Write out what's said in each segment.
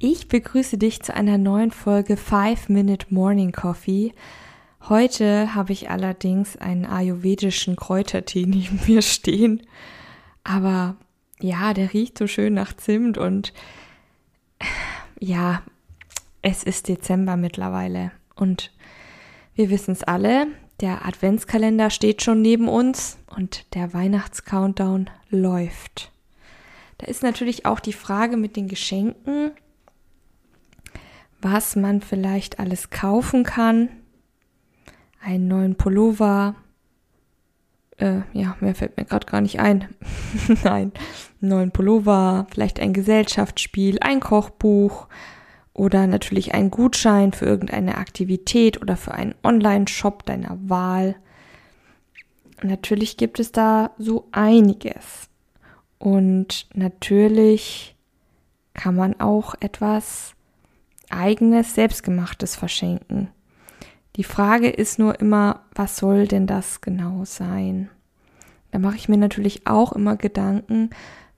Ich begrüße dich zu einer neuen Folge 5 Minute Morning Coffee. Heute habe ich allerdings einen ayurvedischen Kräutertee neben mir stehen. Aber ja, der riecht so schön nach Zimt und ja, es ist Dezember mittlerweile und wir wissen es alle, der Adventskalender steht schon neben uns und der Weihnachtscountdown läuft. Da ist natürlich auch die Frage mit den Geschenken, was man vielleicht alles kaufen kann. Einen neuen Pullover. Äh, ja, mehr fällt mir gerade gar nicht ein. Nein, neuen Pullover, vielleicht ein Gesellschaftsspiel, ein Kochbuch oder natürlich ein Gutschein für irgendeine Aktivität oder für einen Online-Shop deiner Wahl. Natürlich gibt es da so einiges. Und natürlich kann man auch etwas eigenes, selbstgemachtes verschenken. Die Frage ist nur immer, was soll denn das genau sein? Da mache ich mir natürlich auch immer Gedanken,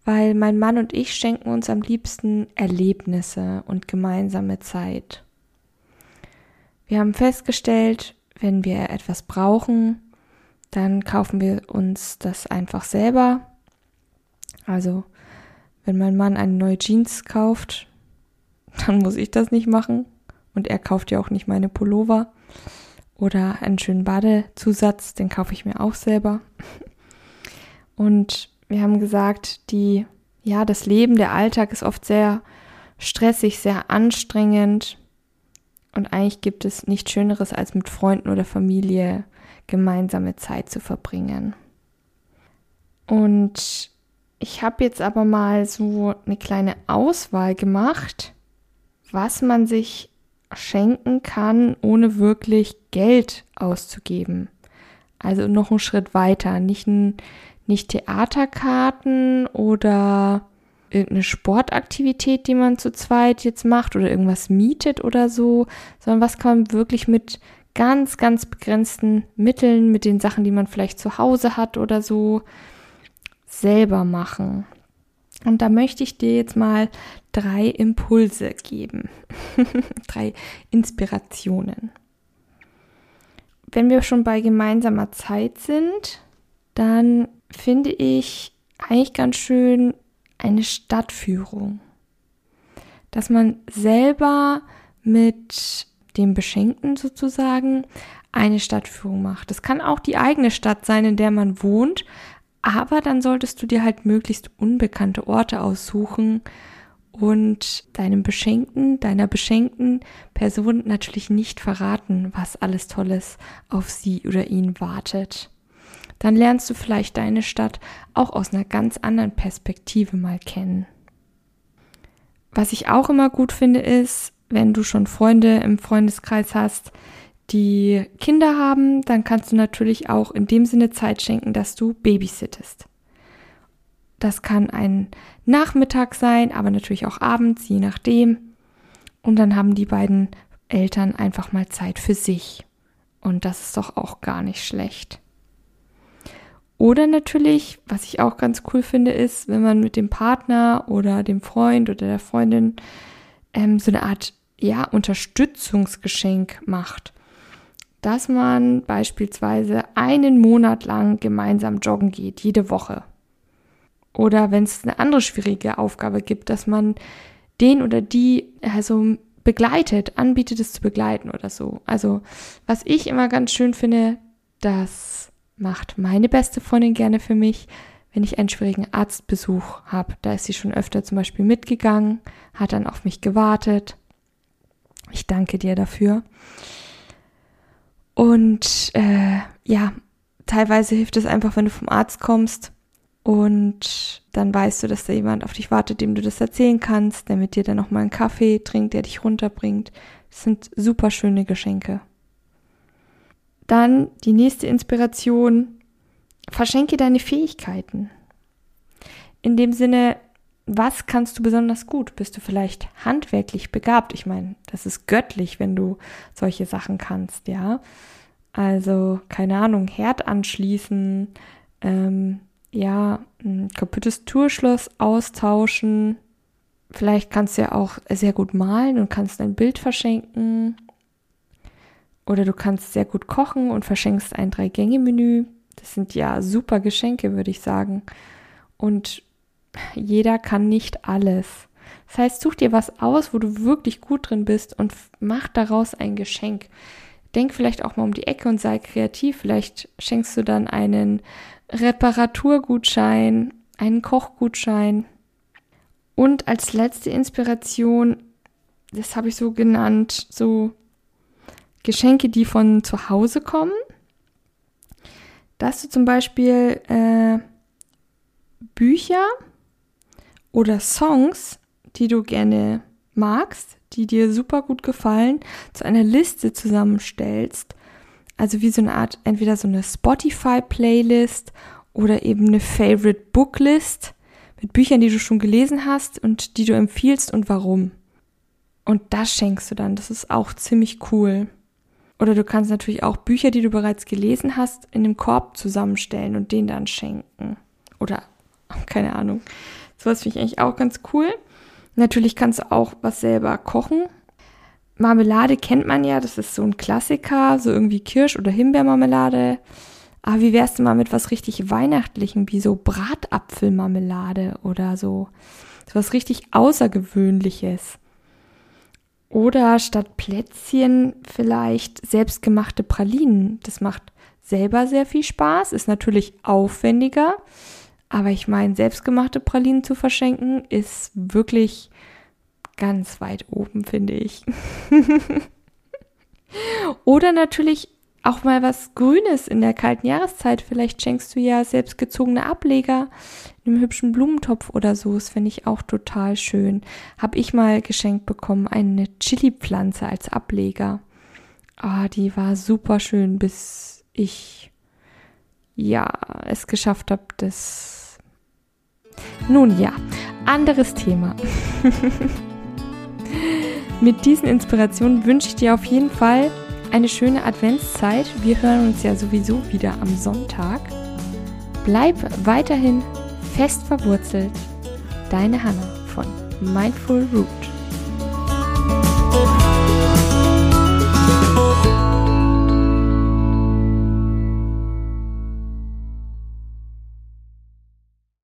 weil mein Mann und ich schenken uns am liebsten Erlebnisse und gemeinsame Zeit. Wir haben festgestellt, wenn wir etwas brauchen, dann kaufen wir uns das einfach selber. Also, wenn mein Mann eine neue Jeans kauft, dann muss ich das nicht machen. Und er kauft ja auch nicht meine Pullover. Oder einen schönen Badezusatz, den kaufe ich mir auch selber. Und wir haben gesagt, die, ja, das Leben, der Alltag ist oft sehr stressig, sehr anstrengend. Und eigentlich gibt es nichts Schöneres, als mit Freunden oder Familie gemeinsame Zeit zu verbringen. Und ich habe jetzt aber mal so eine kleine Auswahl gemacht was man sich schenken kann, ohne wirklich Geld auszugeben. Also noch einen Schritt weiter, nicht, ein, nicht Theaterkarten oder irgendeine Sportaktivität, die man zu zweit jetzt macht oder irgendwas mietet oder so, sondern was kann man wirklich mit ganz, ganz begrenzten Mitteln, mit den Sachen, die man vielleicht zu Hause hat oder so, selber machen. Und da möchte ich dir jetzt mal drei Impulse geben, drei Inspirationen. Wenn wir schon bei gemeinsamer Zeit sind, dann finde ich eigentlich ganz schön eine Stadtführung. Dass man selber mit dem Beschenkten sozusagen eine Stadtführung macht. Das kann auch die eigene Stadt sein, in der man wohnt, aber dann solltest du dir halt möglichst unbekannte Orte aussuchen und deinem Beschenkten, deiner beschenkten Person natürlich nicht verraten, was alles Tolles auf sie oder ihn wartet. Dann lernst du vielleicht deine Stadt auch aus einer ganz anderen Perspektive mal kennen. Was ich auch immer gut finde, ist, wenn du schon Freunde im Freundeskreis hast, die Kinder haben, dann kannst du natürlich auch in dem Sinne Zeit schenken, dass du babysittest. Das kann ein Nachmittag sein, aber natürlich auch abends, je nachdem. Und dann haben die beiden Eltern einfach mal Zeit für sich. Und das ist doch auch gar nicht schlecht. Oder natürlich, was ich auch ganz cool finde, ist, wenn man mit dem Partner oder dem Freund oder der Freundin ähm, so eine Art ja, Unterstützungsgeschenk macht dass man beispielsweise einen Monat lang gemeinsam joggen geht, jede Woche. Oder wenn es eine andere schwierige Aufgabe gibt, dass man den oder die also begleitet, anbietet es zu begleiten oder so. Also was ich immer ganz schön finde, das macht meine beste Freundin gerne für mich, wenn ich einen schwierigen Arztbesuch habe. Da ist sie schon öfter zum Beispiel mitgegangen, hat dann auf mich gewartet. Ich danke dir dafür. Und äh, ja, teilweise hilft es einfach, wenn du vom Arzt kommst Und dann weißt du, dass da jemand auf dich wartet, dem du das erzählen kannst, der mit dir dann nochmal einen Kaffee trinkt, der dich runterbringt. Das sind super schöne Geschenke. Dann die nächste Inspiration. Verschenke deine Fähigkeiten. In dem Sinne, was kannst du besonders gut? Bist du vielleicht handwerklich begabt? Ich meine, das ist göttlich, wenn du solche Sachen kannst, ja. Also, keine Ahnung, Herd anschließen, ähm, ja, ein kaputtes Türschloss austauschen. Vielleicht kannst du ja auch sehr gut malen und kannst ein Bild verschenken. Oder du kannst sehr gut kochen und verschenkst ein Drei-Gänge-Menü. Das sind ja super Geschenke, würde ich sagen. Und jeder kann nicht alles. Das heißt, such dir was aus, wo du wirklich gut drin bist und mach daraus ein Geschenk. Denk vielleicht auch mal um die Ecke und sei kreativ. Vielleicht schenkst du dann einen Reparaturgutschein, einen Kochgutschein. Und als letzte Inspiration, das habe ich so genannt, so Geschenke, die von zu Hause kommen. Dass du zum Beispiel äh, Bücher oder Songs, die du gerne magst, die dir super gut gefallen, zu einer Liste zusammenstellst also wie so eine Art, entweder so eine Spotify-Playlist oder eben eine Favorite Booklist mit Büchern, die du schon gelesen hast und die du empfiehlst und warum. Und das schenkst du dann. Das ist auch ziemlich cool. Oder du kannst natürlich auch Bücher, die du bereits gelesen hast, in einem Korb zusammenstellen und den dann schenken. Oder, keine Ahnung. Sowas finde ich eigentlich auch ganz cool. Natürlich kannst du auch was selber kochen. Marmelade kennt man ja, das ist so ein Klassiker, so irgendwie Kirsch- oder Himbeermarmelade. Aber wie wär's denn mal mit was richtig Weihnachtlichem, wie so Bratapfelmarmelade oder so, so was richtig Außergewöhnliches? Oder statt Plätzchen vielleicht selbstgemachte Pralinen. Das macht selber sehr viel Spaß, ist natürlich aufwendiger. Aber ich meine, selbstgemachte Pralinen zu verschenken ist wirklich ganz weit oben, finde ich. Oder natürlich auch mal was Grünes in der kalten Jahreszeit. Vielleicht schenkst du ja selbstgezogene Ableger in einem hübschen Blumentopf oder so. Das finde ich auch total schön. Hab ich mal geschenkt bekommen, eine Chili-Pflanze als Ableger. Ah, die war super schön, bis ich ja es geschafft habe, das. Nun ja, anderes Thema. Mit diesen Inspirationen wünsche ich dir auf jeden Fall eine schöne Adventszeit. Wir hören uns ja sowieso wieder am Sonntag. Bleib weiterhin fest verwurzelt. Deine Hanna von Mindful Root.